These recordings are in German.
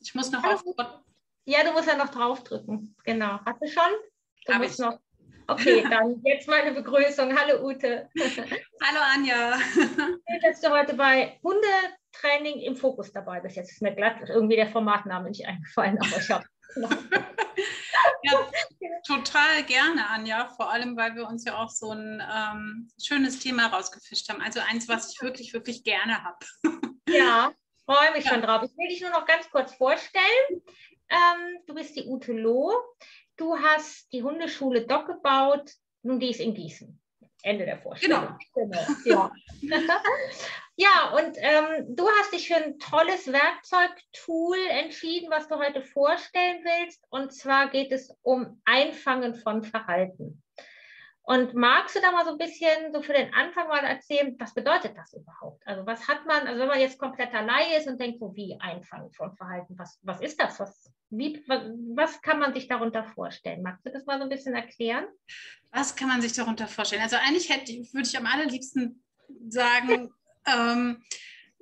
Ich muss noch auf. Ja, du musst ja noch draufdrücken. Genau. Hast du schon? Du Hab musst ich. noch. Okay, dann jetzt meine Begrüßung. Hallo Ute. Hallo Anja. Schön, dass du heute bei Hundetraining im Fokus dabei bist. Jetzt ist mir glatt irgendwie der Formatname nicht eingefallen, aber ich habe. Ja, total gerne, Anja. Vor allem, weil wir uns ja auch so ein ähm, schönes Thema rausgefischt haben. Also eins, was ich wirklich, wirklich gerne habe. Ja, freue mich schon drauf. Ich will dich nur noch ganz kurz vorstellen. Ähm, du bist die Ute Loh. Du hast die Hundeschule Doc gebaut. Nun, die ist in Gießen. Ende der Vorstellung. Genau. Ja, ja und ähm, du hast dich für ein tolles Werkzeugtool entschieden, was du heute vorstellen willst. Und zwar geht es um Einfangen von Verhalten. Und magst du da mal so ein bisschen so für den Anfang mal erzählen, was bedeutet das überhaupt? Also was hat man, also wenn man jetzt kompletter Laie ist und denkt, so wie Einfangen von Verhalten, was, was ist das? Was, wie, was, was kann man sich darunter vorstellen? Magst du das mal so ein bisschen erklären? Was kann man sich darunter vorstellen? Also eigentlich hätte, würde ich am allerliebsten sagen, ähm,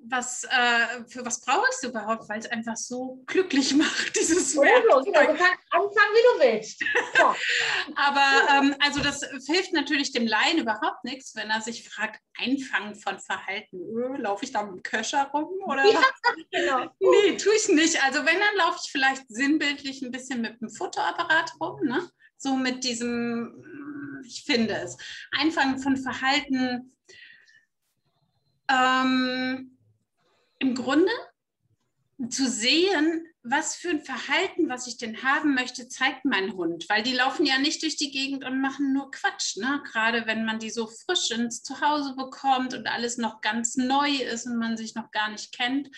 was, äh, für was brauchst du überhaupt, weil es einfach so glücklich macht, dieses Oder so, Werkzeug. genau, du kannst anfangen, wie du willst. Aber ähm, also das hilft natürlich dem Laien überhaupt nichts, wenn er sich fragt, Einfangen von Verhalten. Äh, laufe ich da mit dem Köcher rum oder? Ja, genau. Nee, tue ich nicht. Also wenn, dann laufe ich vielleicht sinnbildlich ein bisschen mit dem Fotoapparat rum, ne? So mit diesem, ich finde es. Einfangen von Verhalten. Ähm, Im Grunde zu sehen, was für ein Verhalten, was ich denn haben möchte, zeigt mein Hund. Weil die laufen ja nicht durch die Gegend und machen nur Quatsch. Ne? Gerade wenn man die so frisch ins Zuhause bekommt und alles noch ganz neu ist und man sich noch gar nicht kennt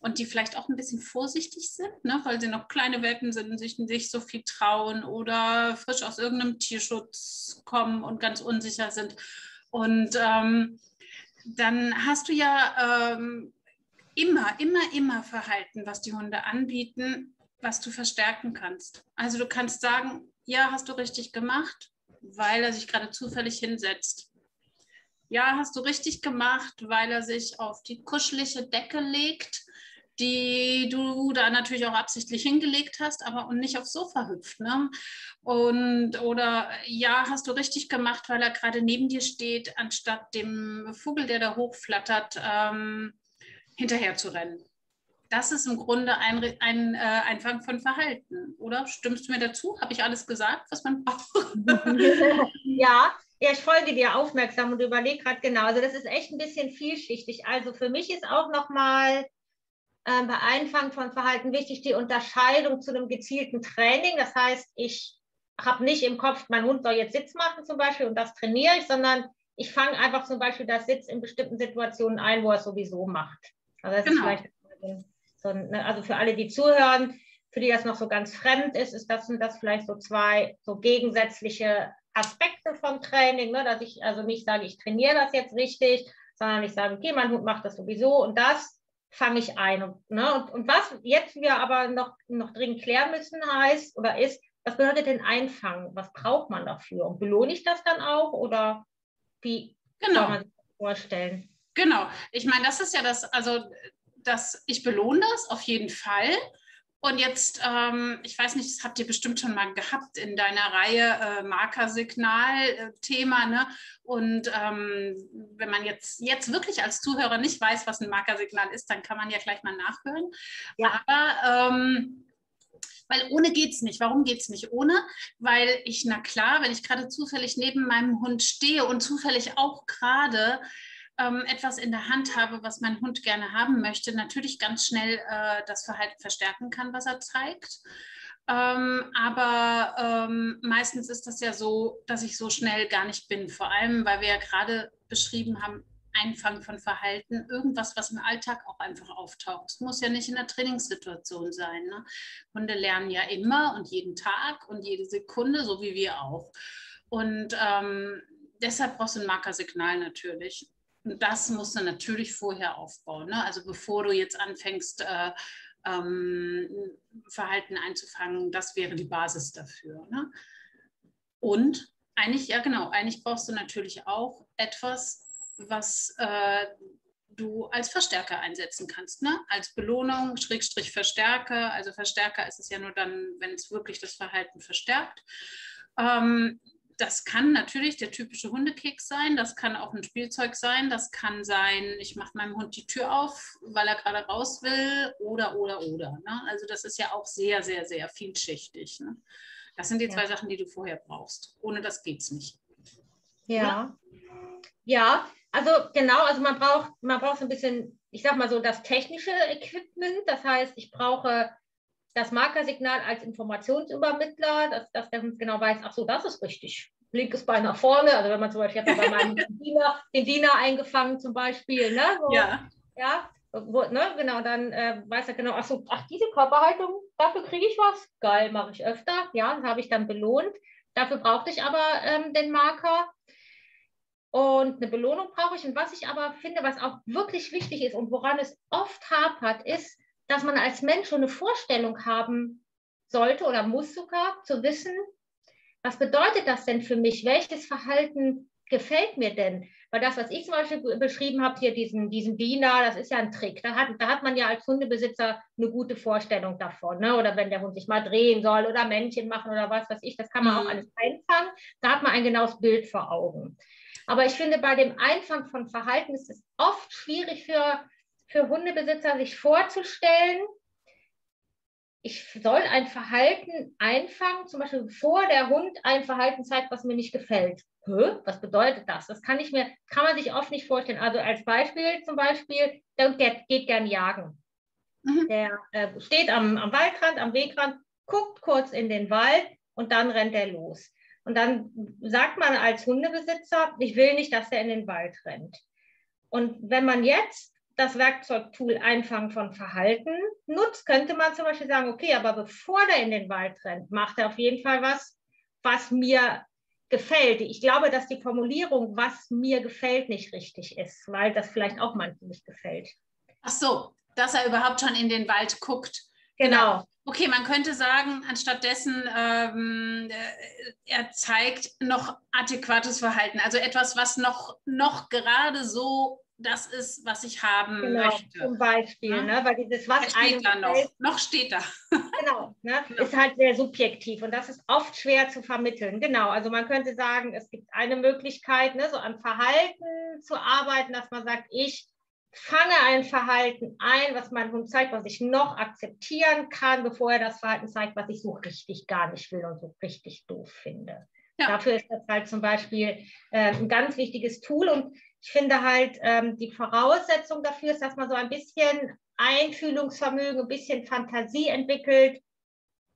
und die vielleicht auch ein bisschen vorsichtig sind, ne? weil sie noch kleine Welpen sind und sich nicht so viel trauen oder frisch aus irgendeinem Tierschutz kommen und ganz unsicher sind. Und ähm, dann hast du ja ähm, immer, immer, immer Verhalten, was die Hunde anbieten, was du verstärken kannst. Also du kannst sagen, ja, hast du richtig gemacht, weil er sich gerade zufällig hinsetzt. Ja, hast du richtig gemacht, weil er sich auf die kuschelige Decke legt, die du da natürlich auch absichtlich hingelegt hast, aber und nicht aufs Sofa hüpft. Ne? Und oder ja, hast du richtig gemacht, weil er gerade neben dir steht, anstatt dem Vogel, der da hochflattert, ähm, hinterher zu rennen. Das ist im Grunde ein, ein äh, Einfang von Verhalten, oder? Stimmst du mir dazu? Habe ich alles gesagt, was man braucht? ja, ja, ich folge dir aufmerksam und überlege gerade genau. Also das ist echt ein bisschen vielschichtig. Also für mich ist auch nochmal äh, bei Einfangen von Verhalten wichtig die Unterscheidung zu einem gezielten Training. Das heißt, ich habe nicht im Kopf, mein Hund soll jetzt Sitz machen zum Beispiel und das trainiere ich, sondern ich fange einfach zum Beispiel das Sitz in bestimmten Situationen ein, wo er es sowieso macht. Also das Genau. ist vielleicht so, ein- ne, also für alle, die zuhören, für die das noch so ganz fremd ist, ist das, sind das vielleicht so zwei so gegensätzliche Aspekte vom Training, ne, dass ich also nicht sage, ich trainiere das jetzt richtig, sondern ich sage, okay, mein Hund macht das sowieso und das fange ich ein. Und, ne, und, und was jetzt wir aber noch, noch dringend klären müssen, heißt oder ist, was bedeutet denn Einfangen? Was braucht man dafür? Und belohne ich das dann auch oder wie kann Genau. man sich das vorstellen? Genau. Ich meine, das ist ja das, also das, ich belohne das auf jeden Fall. Und jetzt, ähm, ich weiß nicht, das habt ihr bestimmt schon mal gehabt in deiner Reihe äh, Markersignal-Thema. Ne? Und ähm, wenn man jetzt, jetzt wirklich als Zuhörer nicht weiß, was ein Markersignal ist, dann kann man ja gleich mal nachhören. Ja. Aber ähm, weil ohne geht es nicht. Warum geht es nicht ohne? Weil ich, na klar, wenn ich gerade zufällig neben meinem Hund stehe und zufällig auch gerade ähm, etwas in der Hand habe, was mein Hund gerne haben möchte, natürlich ganz schnell äh, das Verhalten verstärken kann, was er zeigt. Ähm, aber ähm, meistens ist das ja so, dass ich so schnell gar nicht bin. Vor allem, weil wir ja gerade beschrieben haben, Einfangen von Verhalten, irgendwas, was im Alltag auch einfach auftaucht. Es muss ja nicht in der Trainingssituation sein. Ne? Hunde lernen ja immer und jeden Tag und jede Sekunde, so wie wir auch. Und ähm, deshalb brauchst du ein Markersignal natürlich. Das musst du natürlich vorher aufbauen. Ne? Also bevor du jetzt anfängst, äh, ähm, Verhalten einzufangen, das wäre die Basis dafür. Ne? Und eigentlich, ja genau, eigentlich brauchst du natürlich auch etwas, was äh, du als Verstärker einsetzen kannst. Ne? Als Belohnung, Schrägstrich Verstärker. Also Verstärker ist es ja nur dann, wenn es wirklich das Verhalten verstärkt. Ähm, das kann natürlich der typische Hundekeks sein, das kann auch ein Spielzeug sein, das kann sein, ich mache meinem Hund die Tür auf, weil er gerade raus will, oder, oder, oder. Ne? Also das ist ja auch sehr, sehr, sehr vielschichtig. Ne? Das sind die ja. zwei Sachen, die du vorher brauchst. Ohne das geht es nicht. Ja. ja. Ja, also genau, also man braucht, man braucht so ein bisschen, ich sag mal so, das technische Equipment. Das heißt, ich brauche das Markersignal als Informationsübermittler, dass, dass der Hund genau weiß, ach so, das ist richtig. Linkes Bein nach vorne, also wenn man zum Beispiel bei meinem Diener, den Diener eingefangen zum Beispiel, ne? So, ja. Ja, wo, ne, genau, dann äh, weiß er genau, ach so, ach, diese Körperhaltung, dafür kriege ich was. Geil, mache ich öfter. Ja, das habe ich dann belohnt. Dafür brauchte ich aber ähm, den Marker. Und eine Belohnung brauche ich. Und was ich aber finde, was auch wirklich wichtig ist und woran es oft hapert, ist, dass man als Mensch schon eine Vorstellung haben sollte oder muss sogar, zu wissen, was bedeutet das denn für mich? Welches Verhalten gefällt mir denn? Weil das, was ich zum Beispiel beschrieben habe, hier diesen, diesen Diener, das ist ja ein Trick. Da hat, da hat man ja als Hundebesitzer eine gute Vorstellung davon. Ne? Oder wenn der Hund sich mal drehen soll oder Männchen machen oder was weiß ich, das kann man mhm. auch alles einfangen. Da hat man ein genaues Bild vor Augen. Aber ich finde, bei dem Einfang von Verhalten ist es oft schwierig für für Hundebesitzer sich vorzustellen, ich soll ein Verhalten einfangen, zum Beispiel bevor der Hund ein Verhalten zeigt, was mir nicht gefällt. Hä? Was bedeutet das? Das kann ich mir, kann man sich oft nicht vorstellen. Also als Beispiel zum Beispiel, der Hund geht gern jagen. Mhm. Der äh, steht am, am Waldrand, am Wegrand, guckt kurz in den Wald und dann rennt er los. Und dann sagt man als Hundebesitzer, ich will nicht, dass er in den Wald rennt. Und wenn man jetzt das Werkzeugtool Einfangen von Verhalten nutzt, könnte man zum Beispiel sagen, okay, aber bevor der in den Wald rennt, macht er auf jeden Fall was, was mir gefällt. Ich glaube, dass die Formulierung, was mir gefällt, nicht richtig ist, weil das vielleicht auch manchen nicht gefällt. Ach so, dass er überhaupt schon in den Wald guckt. Genau. genau. Okay, man könnte sagen, anstatt dessen, ähm, äh, er zeigt noch adäquates Verhalten, also etwas, was noch, noch gerade so das ist, was ich haben genau, möchte. Zum Beispiel, ja? ne? weil dieses was steht da noch. noch steht da. genau, ne? genau, ist halt sehr subjektiv und das ist oft schwer zu vermitteln. Genau, also man könnte sagen, es gibt eine Möglichkeit, ne, so an Verhalten zu arbeiten, dass man sagt, ich fange ein Verhalten ein, was mein Hund zeigt, was ich noch akzeptieren kann, bevor er das Verhalten zeigt, was ich so richtig gar nicht will und so richtig doof finde. Ja. Dafür ist das halt zum Beispiel äh, ein ganz wichtiges Tool und ich finde halt, ähm, die Voraussetzung dafür ist, dass man so ein bisschen Einfühlungsvermögen, ein bisschen Fantasie entwickelt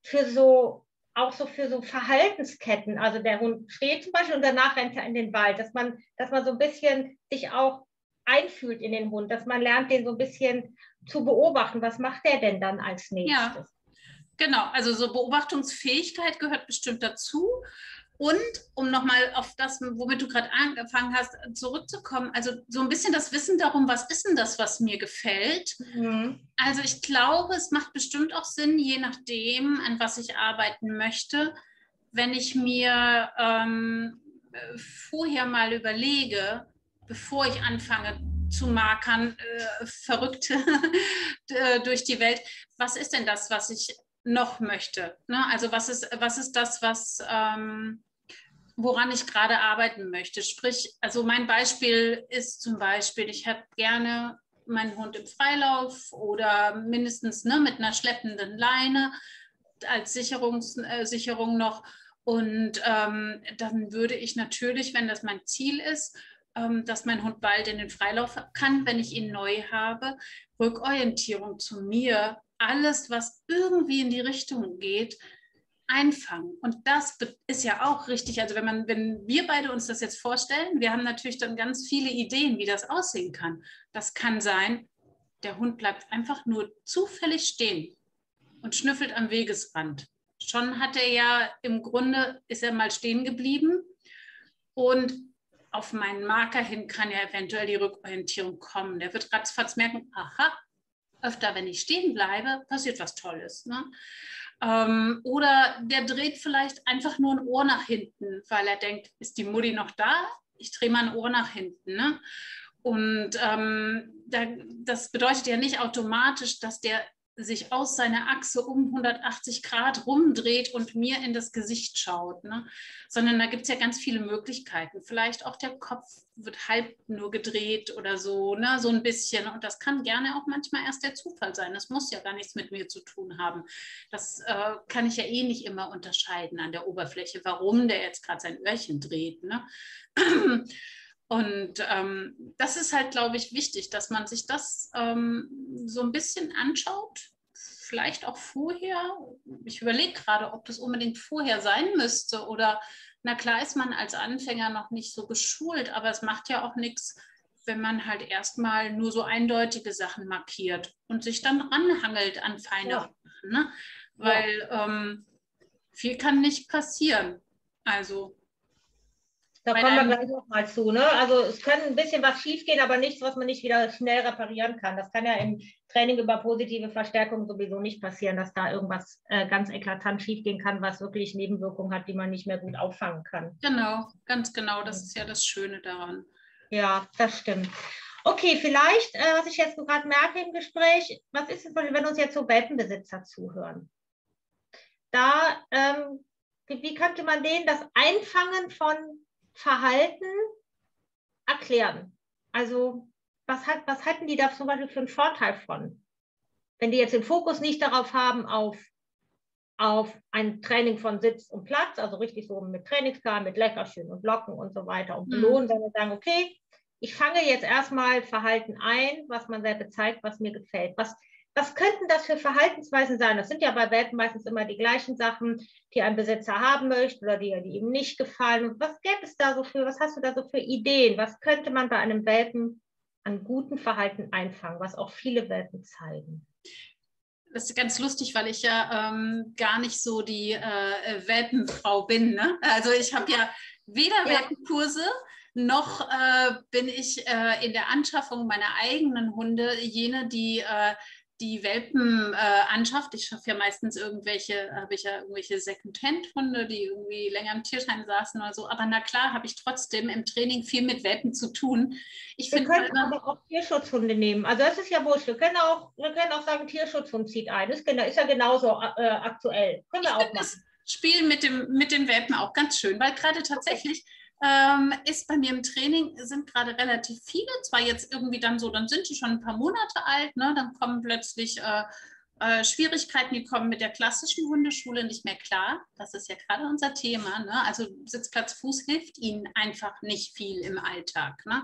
für so, auch so für so Verhaltensketten. Also der Hund steht zum Beispiel und danach rennt er in den Wald, dass man, dass man so ein bisschen sich auch einfühlt in den Hund, dass man lernt, den so ein bisschen zu beobachten. Was macht der denn dann als nächstes? Ja. Genau, also so Beobachtungsfähigkeit gehört bestimmt dazu. Und um nochmal auf das, womit du gerade angefangen hast, zurückzukommen, also so ein bisschen das Wissen darum, was ist denn das, was mir gefällt. Mhm. Also ich glaube, es macht bestimmt auch Sinn, je nachdem, an was ich arbeiten möchte, wenn ich mir ähm, vorher mal überlege, bevor ich anfange zu markern, äh, verrückt durch die Welt, was ist denn das, was ich noch möchte? Ne? Also was ist, was ist das, was... Ähm, woran ich gerade arbeiten möchte. Sprich, also mein Beispiel ist zum Beispiel, ich hätte gerne meinen Hund im Freilauf oder mindestens ne, mit einer schleppenden Leine als Sicherungs, äh, Sicherung noch. Und ähm, dann würde ich natürlich, wenn das mein Ziel ist, ähm, dass mein Hund bald in den Freilauf kann, wenn ich ihn neu habe, Rückorientierung zu mir, alles, was irgendwie in die Richtung geht, einfangen. Und das ist ja auch richtig. Also wenn man, wenn wir beide uns das jetzt vorstellen, wir haben natürlich dann ganz viele Ideen, wie das aussehen kann. Das kann sein, der Hund bleibt einfach nur zufällig stehen und schnüffelt am Wegesrand. Schon hat er ja im Grunde, ist er mal stehen geblieben und auf meinen Marker hin kann ja eventuell die Rückorientierung kommen. Der wird ratzfatz merken, aha, öfter, wenn ich stehen bleibe, passiert was Tolles. Ne? Ähm, oder der dreht vielleicht einfach nur ein Ohr nach hinten, weil er denkt, ist die Mutti noch da? Ich drehe mal ein Ohr nach hinten. Ne? Und ähm, da, das bedeutet ja nicht automatisch, dass der sich aus seiner Achse um 180 Grad rumdreht und mir in das Gesicht schaut, ne? sondern da gibt es ja ganz viele Möglichkeiten. Vielleicht auch der Kopf wird halb nur gedreht oder so, ne? so ein bisschen. Und das kann gerne auch manchmal erst der Zufall sein. Das muss ja gar nichts mit mir zu tun haben. Das äh, kann ich ja eh nicht immer unterscheiden an der Oberfläche, warum der jetzt gerade sein Öhrchen dreht. Ne? Und ähm, das ist halt, glaube ich, wichtig, dass man sich das ähm, so ein bisschen anschaut. Vielleicht auch vorher. Ich überlege gerade, ob das unbedingt vorher sein müsste. Oder, na klar, ist man als Anfänger noch nicht so geschult, aber es macht ja auch nichts, wenn man halt erstmal nur so eindeutige Sachen markiert und sich dann ranhangelt an feine ja. Sachen. Ne? Weil ja. ähm, viel kann nicht passieren. Also da kommen wir gleich noch mal zu. Ne? Also es kann ein bisschen was schiefgehen, aber nichts, was man nicht wieder schnell reparieren kann. Das kann ja im Training über positive Verstärkung sowieso nicht passieren, dass da irgendwas äh, ganz eklatant schiefgehen kann, was wirklich Nebenwirkungen hat, die man nicht mehr gut auffangen kann. Genau, ganz genau. Das ist ja das Schöne daran. Ja, das stimmt. Okay, vielleicht, äh, was ich jetzt gerade merke im Gespräch, was ist es, wenn uns jetzt so Welpenbesitzer zuhören? Da, ähm, wie könnte man denen das Einfangen von Verhalten erklären. Also was, hat, was hatten die da zum Beispiel für einen Vorteil von? Wenn die jetzt den Fokus nicht darauf haben, auf, auf ein Training von Sitz und Platz, also richtig so mit Trainingsplan, mit Leckerchen und Locken und so weiter und mhm. belohnen, sondern sagen, okay, ich fange jetzt erstmal Verhalten ein, was man selber zeigt, was mir gefällt. Was, was könnten das für Verhaltensweisen sein? Das sind ja bei Welpen meistens immer die gleichen Sachen, die ein Besitzer haben möchte oder die, die ihm nicht gefallen. Was gäbe es da so für, was hast du da so für Ideen? Was könnte man bei einem Welpen an guten Verhalten einfangen, was auch viele Welpen zeigen? Das ist ganz lustig, weil ich ja ähm, gar nicht so die äh, Welpenfrau bin. Ne? Also ich habe ja weder ja. Welpenkurse noch äh, bin ich äh, in der Anschaffung meiner eigenen Hunde jene, die äh, die Welpenanschaft, äh, ich schaffe ja meistens irgendwelche, habe ich ja irgendwelche Second-Hand-Hunde, die irgendwie länger im Tierschein saßen oder so. Aber na klar, habe ich trotzdem im Training viel mit Welpen zu tun. Ich wir können halt, aber auch Tierschutzhunde nehmen. Also das ist ja wurscht. Wir können auch, wir können auch sagen, Tierschutzhund zieht ein. Das ist ja genauso äh, aktuell. Können wir auch machen. Das Spiel mit, dem, mit den Welpen auch ganz schön, weil gerade tatsächlich okay ähm, ist bei mir im Training, sind gerade relativ viele, zwar jetzt irgendwie dann so, dann sind die schon ein paar Monate alt, ne? dann kommen plötzlich äh, äh, Schwierigkeiten, die kommen mit der klassischen Hundeschule nicht mehr klar. Das ist ja gerade unser Thema. Ne? Also Sitzplatz Fuß hilft ihnen einfach nicht viel im Alltag. Ne?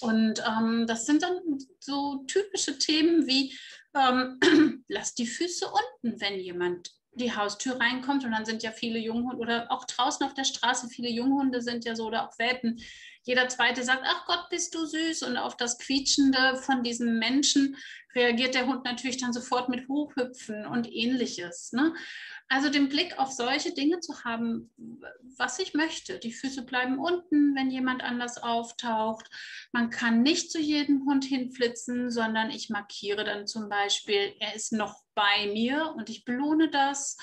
Und ähm, das sind dann so typische Themen wie, ähm, lass die Füße unten, wenn jemand die Haustür reinkommt und dann sind ja viele Junghunde oder auch draußen auf der Straße, viele Junghunde sind ja so oder auch Welpen. Jeder zweite sagt, ach Gott, bist du süß und auf das Quietschende von diesem Menschen reagiert der Hund natürlich dann sofort mit Hochhüpfen und ähnliches. Ne? Also den Blick auf solche Dinge zu haben, was ich möchte. Die Füße bleiben unten, wenn jemand anders auftaucht. Man kann nicht zu jedem Hund hinflitzen, sondern ich markiere dann zum Beispiel, er ist noch bei mir und ich belohne das.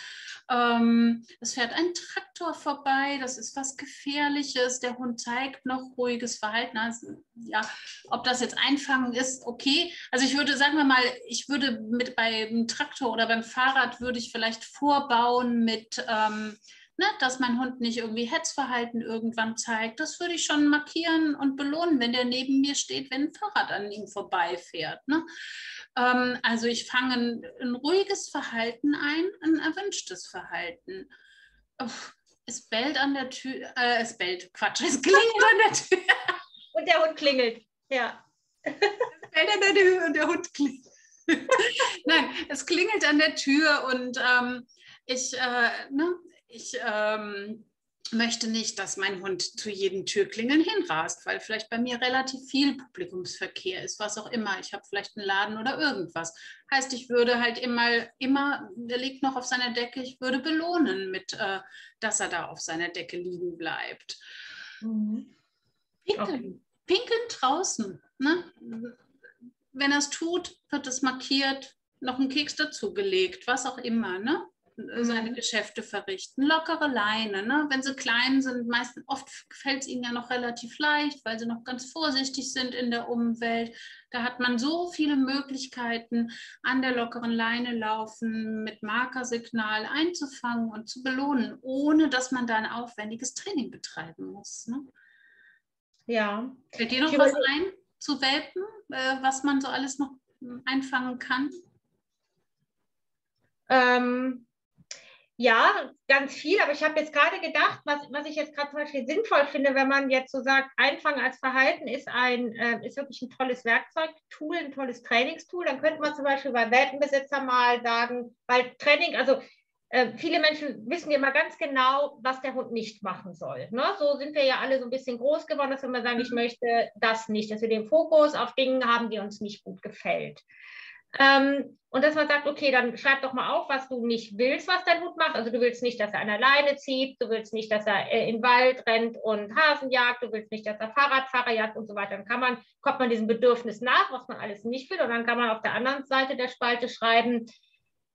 Ähm, es fährt ein Traktor vorbei, das ist was Gefährliches. Der Hund zeigt noch ruhiges Verhalten. Also, ja, ob das jetzt einfangen ist, okay. Also ich würde, sagen wir mal, ich würde mit beim Traktor oder beim Fahrrad würde ich vielleicht vorbauen mit ähm, Ne, dass mein Hund nicht irgendwie Hetzverhalten irgendwann zeigt. Das würde ich schon markieren und belohnen, wenn der neben mir steht, wenn ein Fahrrad an ihm vorbeifährt. Ne? Ähm, also ich fange ein, ein, ruhiges Verhalten ein, ein erwünschtes Verhalten. Uff, es bellt an der Tür, äh, es bellt, Quatsch, es klingelt an der Tür. Und der Hund klingelt, ja. Es bellt an der Tür und der Hund klingelt. Nein, es klingelt an der Tür und ähm, ich, äh, ne, ich ähm, möchte nicht, dass mein Hund zu jedem Türklingeln hinrast, weil vielleicht bei mir relativ viel Publikumsverkehr ist, was auch immer. Ich habe vielleicht einen Laden oder irgendwas. Heißt, ich würde halt immer, immer, der liegt noch auf seiner Decke, ich würde belohnen mit, äh, dass er da auf seiner Decke liegen bleibt. Mhm. Pinkeln. Okay. Pinkeln draußen. Ne? Wenn er es tut, wird es markiert, noch ein Keks dazugelegt, was auch immer. Ne? Seine. Geschäfte verrichten. Lockere Leine, ne? wenn sie klein sind, meistens oft fällt es ihnen ja noch relativ leicht, weil sie noch ganz vorsichtig sind in der Umwelt. Da hat man so viele Möglichkeiten, an der lockeren Leine laufen, mit Markersignal einzufangen und zu belohnen, ohne dass man da ein aufwendiges Training betreiben muss. Ne? Ja. Fällt dir noch was ein zu Welpen, äh, was man so alles noch einfangen kann? Ähm, ja, ganz viel, aber ich habe jetzt gerade gedacht, was, was ich jetzt gerade zum Beispiel sinnvoll finde, wenn man jetzt so sagt, Einfangen als Verhalten ist, ein, äh, ist wirklich ein tolles Werkzeug, Tool, ein tolles Trainingstool, dann könnte man zum Beispiel bei Welpenbesitzer mal sagen, weil Training, also äh, viele Menschen wissen ja immer ganz genau, was der Hund nicht machen soll. Ne? So sind wir ja alle so ein bisschen groß geworden, dass wir immer sagen, ich mhm. möchte das nicht, dass wir den Fokus auf Dingen haben, die uns nicht gut gefällt. Ähm, und dass man sagt, okay, dann schreib doch mal auf, was du nicht willst, was dein Hund macht. Also du willst nicht, dass er an der Leine zieht, du willst nicht, dass er äh, in den Wald rennt und Hasen jagt, du willst nicht, dass er Fahrradfahrer jagt und so weiter. Dann kann man, kommt man diesem Bedürfnis nach, was man alles nicht will. Und dann kann man auf der anderen Seite der Spalte schreiben,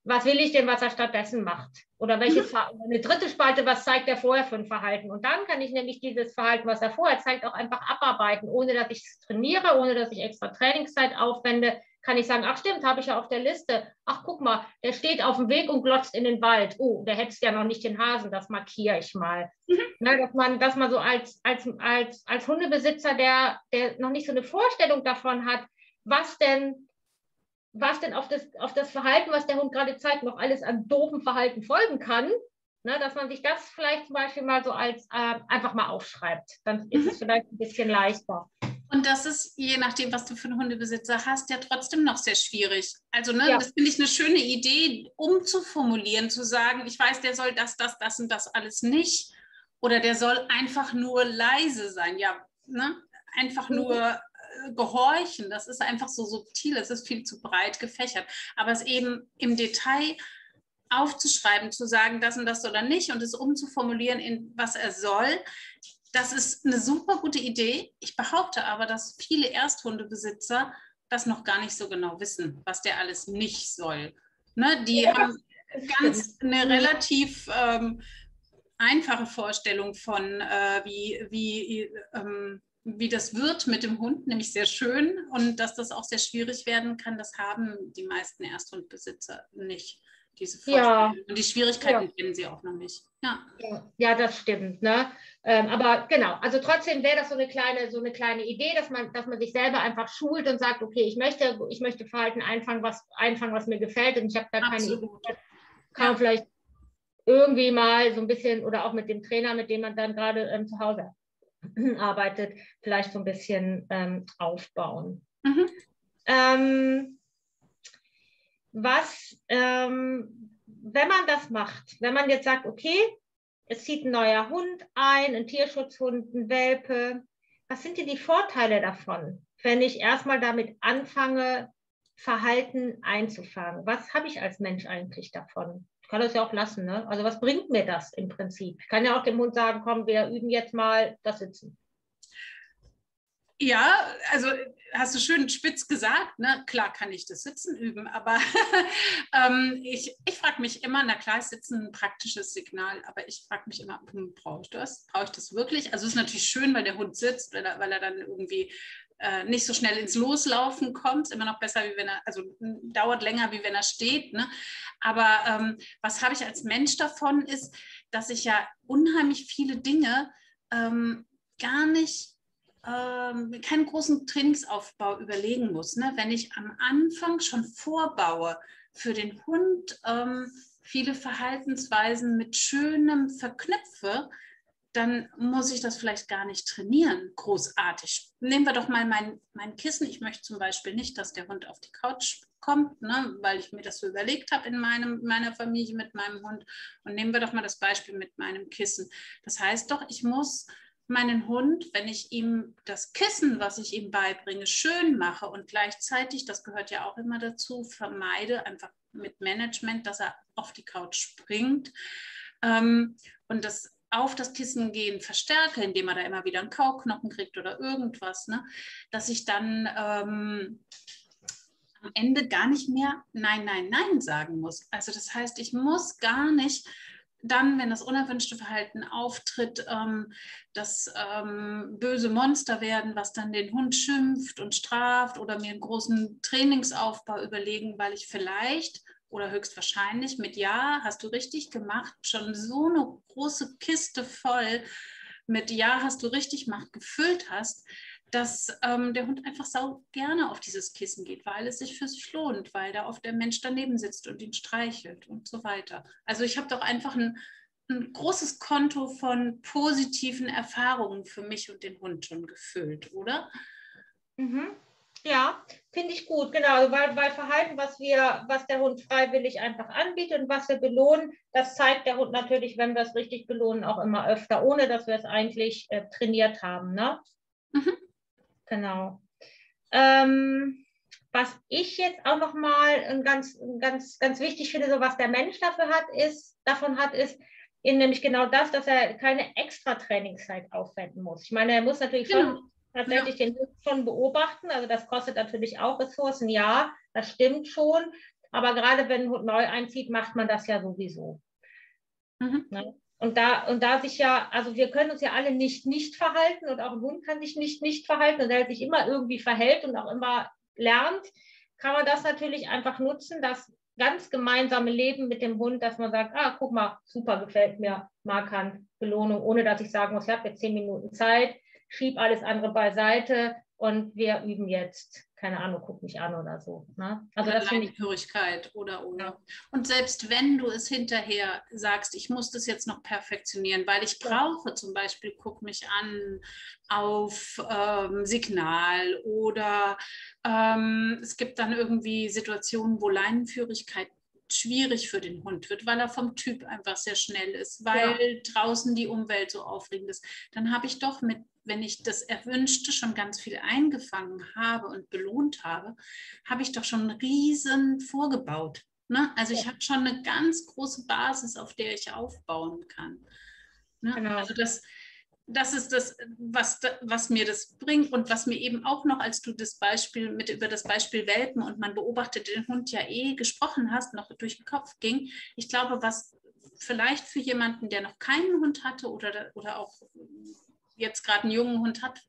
was will ich denn, was er stattdessen macht? Oder welche mhm. eine dritte Spalte, was zeigt er vorher für ein Verhalten? Und dann kann ich nämlich dieses Verhalten, was er vorher zeigt, auch einfach abarbeiten, ohne dass ich es trainiere, ohne dass ich extra Trainingszeit aufwende, kann ich sagen, ach stimmt, habe ich ja auf der Liste. Ach, guck mal, der steht auf dem Weg und glotzt in den Wald. Oh, der hättest ja noch nicht den Hasen, das markiere ich mal. Mhm. Na, dass, man, dass man so als, als, als, als Hundebesitzer, der, der noch nicht so eine Vorstellung davon hat, was denn, was denn auf das, auf das Verhalten, was der Hund gerade zeigt, noch alles an doofen Verhalten folgen kann, na, dass man sich das vielleicht zum Beispiel mal so als äh, einfach mal aufschreibt. Dann ist mhm. es vielleicht ein bisschen leichter. Und das ist, je nachdem, was du für einen Hundebesitzer hast, ja trotzdem noch sehr schwierig. Also, ne, ja. das finde ich eine schöne Idee, umzuformulieren, zu sagen, ich weiß, der soll das, das, das und das alles nicht. Oder der soll einfach nur leise sein. Ja, ne? einfach mhm. nur äh, gehorchen. Das ist einfach so subtil, es ist viel zu breit gefächert. Aber es eben im Detail aufzuschreiben, zu sagen, das und das oder nicht und es umzuformulieren, in was er soll, das ist eine super gute Idee. Ich behaupte aber, dass viele Ersthundebesitzer das noch gar nicht so genau wissen, was der alles nicht soll. Ne? Die ja, haben ganz eine relativ ähm, einfache Vorstellung von, äh, wie, wie, ähm, wie das wird mit dem Hund, nämlich sehr schön. Und dass das auch sehr schwierig werden kann, das haben die meisten Ersthundbesitzer nicht diese Vorstellung. Ja. Und die Schwierigkeiten ja. kennen sie auch noch nicht. Ja, ja, das stimmt. Ne? Ähm, aber genau, also trotzdem wäre das so eine kleine, so eine kleine Idee, dass man, dass man sich selber einfach schult und sagt, okay, ich möchte, ich möchte Verhalten einfangen, was einfangen, was mir gefällt und ich habe da Absolut. keine Idee. Kann man vielleicht irgendwie mal so ein bisschen oder auch mit dem Trainer, mit dem man dann gerade ähm, zu Hause arbeitet, vielleicht so ein bisschen ähm, aufbauen. Mhm. Was, ähm, wenn man das macht, wenn man jetzt sagt, okay, es zieht ein neuer Hund ein, ein Tierschutzhund, ein Welpe, was sind denn die Vorteile davon, wenn ich erstmal damit anfange, Verhalten einzufangen? Was habe ich als Mensch eigentlich davon? Ich kann das ja auch lassen, ne? Also was bringt mir das im Prinzip? Ich kann ja auch dem Hund sagen, komm, wir üben jetzt mal das Sitzen. Ja, also hast du schön spitz gesagt, ne? klar kann ich das Sitzen üben, aber ähm, ich, ich frage mich immer, na klar ist Sitzen ein praktisches Signal, aber ich frage mich immer, hm, brauche ich das? Brauche ich das wirklich? Also es ist natürlich schön, weil der Hund sitzt, weil er, weil er dann irgendwie äh, nicht so schnell ins Loslaufen kommt, immer noch besser, wie wenn er, also dauert länger, wie wenn er steht. Ne? Aber ähm, was habe ich als Mensch davon, ist, dass ich ja unheimlich viele Dinge ähm, gar nicht ähm, keinen großen Trainingsaufbau überlegen muss. Ne? Wenn ich am Anfang schon vorbaue für den Hund ähm, viele Verhaltensweisen mit Schönem verknüpfe, dann muss ich das vielleicht gar nicht trainieren, großartig. Nehmen wir doch mal mein, mein Kissen. Ich möchte zum Beispiel nicht, dass der Hund auf die Couch kommt, ne, weil ich mir das so überlegt habe in meinem, meiner Familie mit meinem Hund. Und nehmen wir doch mal das Beispiel mit meinem Kissen. Das heißt doch, ich muss meinen Hund, wenn ich ihm das Kissen, was ich ihm beibringe, schön mache und gleichzeitig, das gehört ja auch immer dazu, vermeide einfach mit Management, dass er auf die Couch springt ähm, und das auf das Kissen gehen verstärke, indem er da immer wieder einen Kauknochen kriegt oder irgendwas, ne? dass ich dann ähm, am Ende gar nicht mehr Nein, Nein, Nein sagen muss. Also das heißt, ich muss gar nicht dann, wenn das unerwünschte Verhalten auftritt, ähm, das ähm, böse Monster werden, was dann den Hund schimpft und straft oder mir einen großen Trainingsaufbau überlegen, weil ich vielleicht oder höchstwahrscheinlich mit Ja, hast du richtig gemacht, schon so eine große Kiste voll mit Ja, hast du richtig gemacht, gefüllt hast, dass ähm, der Hund einfach sau gerne auf dieses Kissen geht, weil es sich für sich lohnt, weil da oft der Mensch daneben sitzt und ihn streichelt und so weiter. Also ich habe doch einfach ein, ein, großes Konto von positiven Erfahrungen für mich und den Hund schon gefüllt, oder? Mhm. Ja, finde ich gut, genau, also weil, weil Verhalten, was wir, was der Hund freiwillig einfach anbietet und was wir belohnen, das zeigt der Hund natürlich, wenn wir es richtig belohnen, auch immer öfter, ohne dass wir es eigentlich äh, trainiert haben. Ne? Mhm. Genau. Ähm, was ich jetzt auch noch mal ganz, ganz, ganz wichtig finde, so was der Mensch dafür hat, ist, davon hat, ist eben nämlich genau das, dass er keine extra Trainingszeit aufwenden muss. Ich meine, er muss natürlich genau. schon tatsächlich ja. den Hund schon beobachten. Also das kostet natürlich auch Ressourcen, ja, das stimmt schon. Aber gerade wenn ein Hund neu einzieht, macht man das ja sowieso. Mhm. Ne? Und da, und da sich ja, also wir können uns ja alle nicht nicht verhalten und auch ein Hund kann sich nicht nicht verhalten. Und er sich immer irgendwie verhält und auch immer lernt, kann man das natürlich einfach nutzen, das ganz gemeinsame Leben mit dem Hund, dass man sagt, ah, guck mal, super, gefällt mir, Markan, Belohnung, ohne dass ich sagen muss, ich habe jetzt zehn Minuten Zeit, schieb alles andere beiseite und wir üben jetzt keine Ahnung, guck mich an oder so. Ne? Also das finde ich Hörigkeit oder oder. Und selbst wenn du es hinterher sagst, ich muss das jetzt noch perfektionieren, weil ich brauche zum Beispiel, guck mich an auf ähm, Signal oder ähm, es gibt dann irgendwie Situationen, wo Leinenführigkeit schwierig für den Hund wird, weil er vom Typ einfach sehr schnell ist, weil ja. draußen die Umwelt so aufregend ist, dann habe ich doch mit wenn ich das Erwünschte schon ganz viel eingefangen habe und belohnt habe, habe ich doch schon einen riesen vorgebaut. Ne? Also ich habe schon eine ganz große Basis, auf der ich aufbauen kann. Ne? Genau. Also das, das ist das, was, was mir das bringt und was mir eben auch noch, als du das Beispiel mit über das Beispiel Welpen und man beobachtet den Hund ja eh gesprochen hast, noch durch den Kopf ging. Ich glaube, was vielleicht für jemanden, der noch keinen Hund hatte oder, oder auch jetzt gerade einen jungen Hund hat,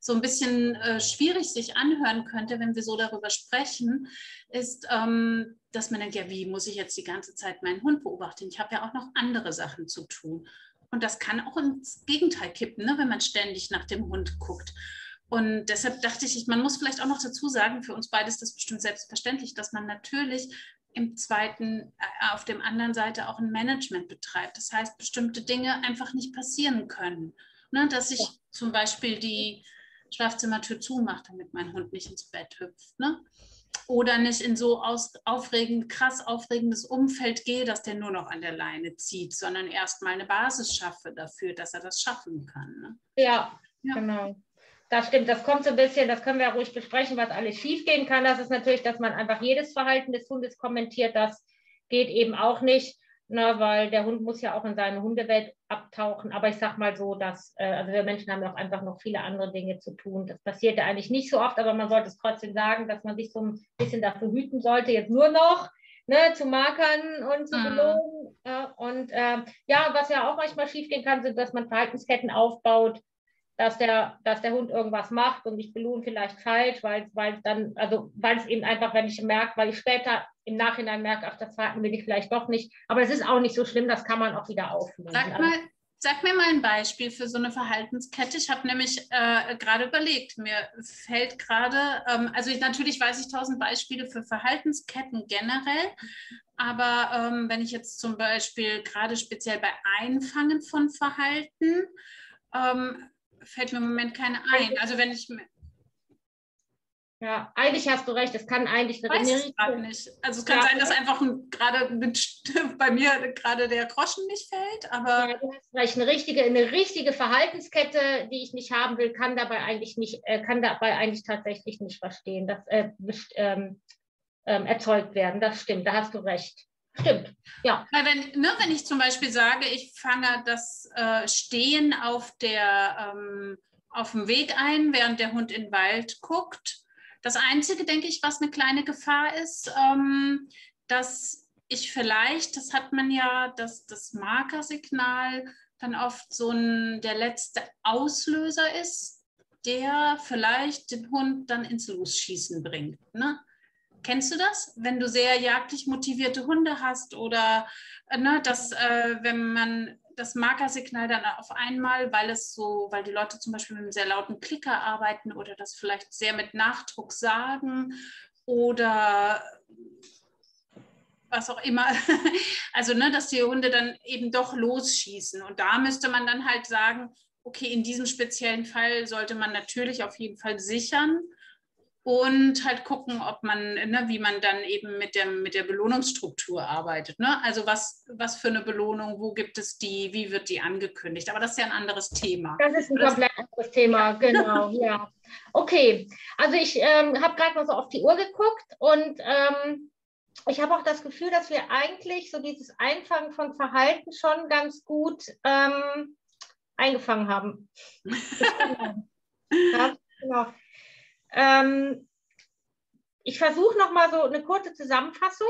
so ein bisschen äh, schwierig sich anhören könnte, wenn wir so darüber sprechen, ist, ähm, dass man denkt, ja, wie muss ich jetzt die ganze Zeit meinen Hund beobachten? Ich habe ja auch noch andere Sachen zu tun. Und das kann auch ins Gegenteil kippen, ne, wenn man ständig nach dem Hund guckt. Und deshalb dachte ich, man muss vielleicht auch noch dazu sagen, für uns beide ist das bestimmt selbstverständlich, dass man natürlich im zweiten, äh, auf dem anderen Seite auch ein Management betreibt. Das heißt, bestimmte Dinge einfach nicht passieren können. Ne, dass ich ja. zum Beispiel die Schlafzimmertür zumache, damit mein Hund nicht ins Bett hüpft. Ne? Oder nicht in so aus, aufregend, krass aufregendes Umfeld gehe, dass der nur noch an der Leine zieht, sondern erstmal eine Basis schaffe dafür, dass er das schaffen kann. Ne? Ja, ja, genau. Das stimmt, das kommt so ein bisschen, das können wir ja ruhig besprechen, was alles schiefgehen kann. Das ist natürlich, dass man einfach jedes Verhalten des Hundes kommentiert. Das geht eben auch nicht na, weil der Hund muss ja auch in seine Hundewelt abtauchen. Aber ich sage mal so, dass, äh, also wir Menschen haben ja auch einfach noch viele andere Dinge zu tun. Das passiert ja eigentlich nicht so oft, aber man sollte es trotzdem sagen, dass man sich so ein bisschen dafür hüten sollte, jetzt nur noch ne, zu markern und zu mhm. belohnen. Äh, und äh, ja, was ja auch manchmal schiefgehen kann, sind, dass man Verhaltensketten aufbaut, dass der, dass der Hund irgendwas macht und ich belohne vielleicht falsch, weil, weil dann, also weil es eben einfach, wenn ich merke, weil ich später im Nachhinein merke, ach, das Warten will ich vielleicht doch nicht. Aber es ist auch nicht so schlimm, das kann man auch wieder auflösen. Sag mal, sag mir mal ein Beispiel für so eine Verhaltenskette. Ich habe nämlich äh, gerade überlegt, mir fällt gerade, ähm, also ich, natürlich weiß ich tausend Beispiele für Verhaltensketten generell, aber ähm, wenn ich jetzt zum Beispiel gerade speziell bei Einfangen von Verhalten, ähm, fällt mir im Moment keine ein. Also wenn ich ja, eigentlich hast du recht. Es kann eigentlich eine Weiß gerade nicht. Also es kann ja, sein, dass einfach gerade bei mir gerade der Groschen nicht fällt, aber ja, du hast recht. Eine richtige, eine richtige Verhaltenskette, die ich nicht haben will, kann dabei eigentlich nicht, äh, kann dabei eigentlich tatsächlich nicht verstehen, dass äh, ähm, ähm, erzeugt werden. Das stimmt. Da hast du recht. Stimmt, ja. Weil wenn, ne, wenn ich zum Beispiel sage, ich fange das äh, Stehen auf, der, ähm, auf dem Weg ein, während der Hund in den Wald guckt, Das Einzige, denke ich, was eine kleine Gefahr ist, ähm, dass ich vielleicht, das hat man ja, dass das Markersignal dann oft so ein, der letzte Auslöser ist, der vielleicht den Hund dann ins Losschießen bringt. Ne? Kennst du das? Wenn du sehr jagdlich motivierte Hunde hast oder äh, ne, dass, äh, wenn man das Markersignal dann auf einmal, weil es so, weil die Leute zum Beispiel mit einem sehr lauten Klicker arbeiten oder das vielleicht sehr mit Nachdruck sagen oder was auch immer. Also, ne, dass die Hunde dann eben doch losschießen. Und da müsste man dann halt sagen, okay, in diesem speziellen Fall sollte man natürlich auf jeden Fall sichern und halt gucken, ob man, ne, wie man dann eben mit der, mit der Belohnungsstruktur arbeitet. Ne? Also was, was für eine Belohnung, wo gibt es die, wie wird die angekündigt? Aber das ist ja ein anderes Thema. Das ist ein komplett anderes Thema, genau, ja. Okay, also ich ähm, habe gerade mal so auf die Uhr geguckt und ähm, ich habe auch das Gefühl, dass wir eigentlich so dieses Einfangen von Verhalten schon ganz gut ähm, eingefangen haben. ja, genau. Ähm, ich versuche nochmal so eine kurze Zusammenfassung,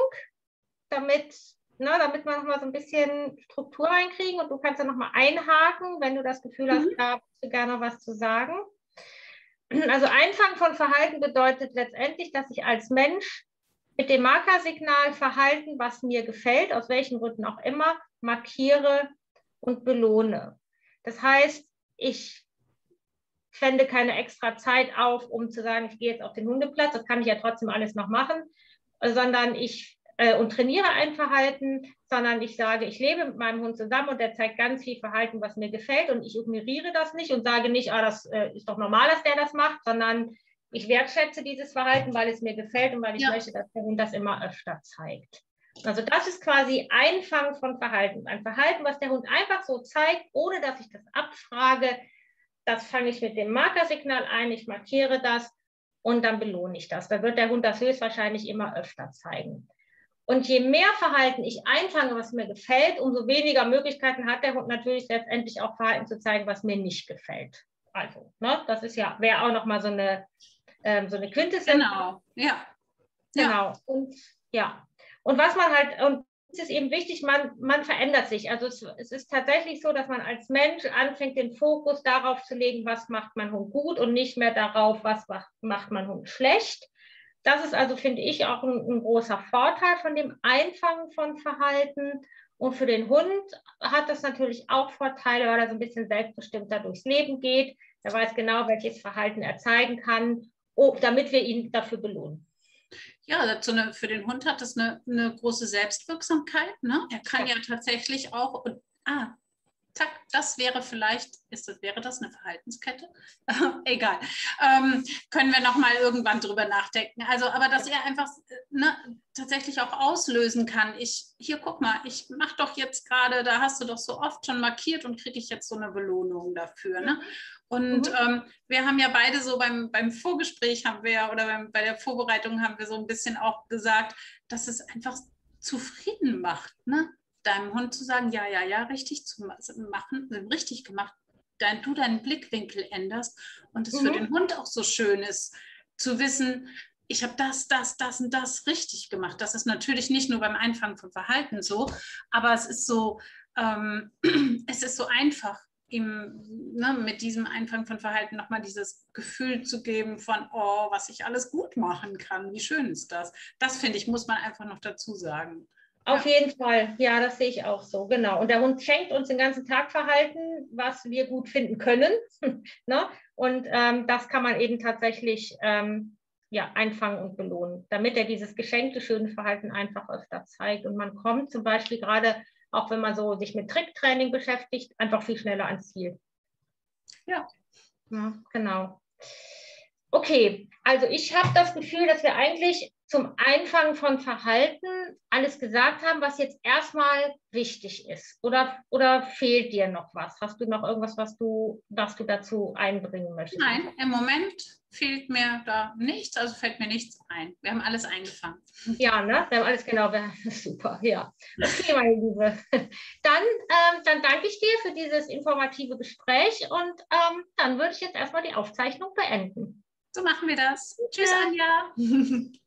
damit, ne, damit wir nochmal so ein bisschen Struktur reinkriegen und du kannst dann nochmal einhaken, wenn du das Gefühl hast, mhm. da würdest du gerne was zu sagen. Also Einfangen von Verhalten bedeutet letztendlich, dass ich als Mensch mit dem Markersignal Verhalten, was mir gefällt, aus welchen Gründen auch immer, markiere und belohne. Das heißt, ich fände keine extra Zeit auf, um zu sagen, ich gehe jetzt auf den Hundeplatz, das kann ich ja trotzdem alles noch machen, sondern ich äh, und trainiere ein Verhalten, sondern ich sage, ich lebe mit meinem Hund zusammen und der zeigt ganz viel Verhalten, was mir gefällt und ich ignoriere das nicht und sage nicht, ah, das äh, ist doch normal, dass der das macht, sondern ich wertschätze dieses Verhalten, weil es mir gefällt und weil ich ja. möchte, dass der Hund das immer öfter zeigt. Also das ist quasi Einfangen von Verhalten. Ein Verhalten, was der Hund einfach so zeigt, ohne dass ich das abfrage, das fange ich mit dem Markersignal ein, ich markiere das und dann belohne ich das. Da wird der Hund das höchstwahrscheinlich immer öfter zeigen. Und je mehr Verhalten ich einfange, was mir gefällt, umso weniger Möglichkeiten hat der Hund natürlich letztendlich auch Verhalten zu zeigen, was mir nicht gefällt. Also, ne, das ist ja, wäre auch nochmal so eine, ähm, so eine Quintessenz. Genau, ja. Genau. Ja. Und ja. Und was man halt, und es ist eben wichtig, man, man verändert sich. Also es, es, ist tatsächlich so, dass man als Mensch anfängt, den Fokus darauf zu legen, was macht mein Hund gut und nicht mehr darauf, was macht, macht mein Hund schlecht. Das ist also, finde ich, auch ein, ein großer Vorteil von dem Einfangen von Verhalten. Und für den Hund hat das natürlich auch Vorteile, weil er so ein bisschen selbstbestimmter durchs Leben geht. Er weiß genau, welches Verhalten er zeigen kann, damit wir ihn dafür belohnen. Ja, so eine, für den Hund hat das eine, eine große Selbstwirksamkeit. Ne? Er kann ja, tatsächlich auch, und, ah, zack, das wäre vielleicht, ist das, wäre das eine Verhaltenskette? Egal. Ähm, können wir nochmal irgendwann drüber nachdenken. Also, aber dass er einfach ne, tatsächlich auch auslösen kann. Ich, hier guck mal, ich mache doch jetzt gerade, da hast du doch so oft schon markiert und kriege ich jetzt so eine Belohnung dafür. Ne? Und mhm. ähm, wir haben ja beide so beim, beim Vorgespräch haben wir oder beim, bei der Vorbereitung haben wir so ein bisschen auch gesagt, dass es einfach zufrieden macht, ne? Deinem Hund zu sagen, ja, ja, ja, richtig zu machen, richtig gemacht, dein, du deinen Blickwinkel änderst und es mhm. für den Hund auch so schön ist, zu wissen, ich habe das, das, das und das richtig gemacht. Das ist natürlich nicht nur beim Einfangen von Verhalten so, aber es ist so, ähm, es ist so einfach ihm ne, mit diesem Einfang von Verhalten nochmal dieses Gefühl zu geben von, oh, was ich alles gut machen kann, wie schön ist das. Das finde ich, muss man einfach noch dazu sagen. Auf ja. jeden Fall, ja, das sehe ich auch so, genau. Und der Hund schenkt uns den ganzen Tag Verhalten, was wir gut finden können. ne? Und ähm, das kann man eben tatsächlich ähm, ja, einfangen und belohnen, damit er dieses geschenkte schöne Verhalten einfach öfter zeigt. Und man kommt zum Beispiel gerade auch wenn man so sich mit Tricktraining beschäftigt, einfach viel schneller ans Ziel. Ja. ja genau. Okay, also ich habe das Gefühl, dass wir eigentlich zum Einfangen von Verhalten alles gesagt haben, was jetzt erstmal wichtig ist. Oder, oder fehlt dir noch was? Hast du noch irgendwas, was du, was du dazu einbringen möchtest? Nein, im Moment fehlt mir da nichts, also fällt mir nichts ein. Wir haben alles eingefangen. Ja, ne? Wir haben alles genau. Super, ja. Okay, meine Liebe. Dann, ähm, dann danke ich dir für dieses informative Gespräch und ähm, dann würde ich jetzt erstmal die Aufzeichnung beenden. So machen wir das. Tschüss, Ja. Anja.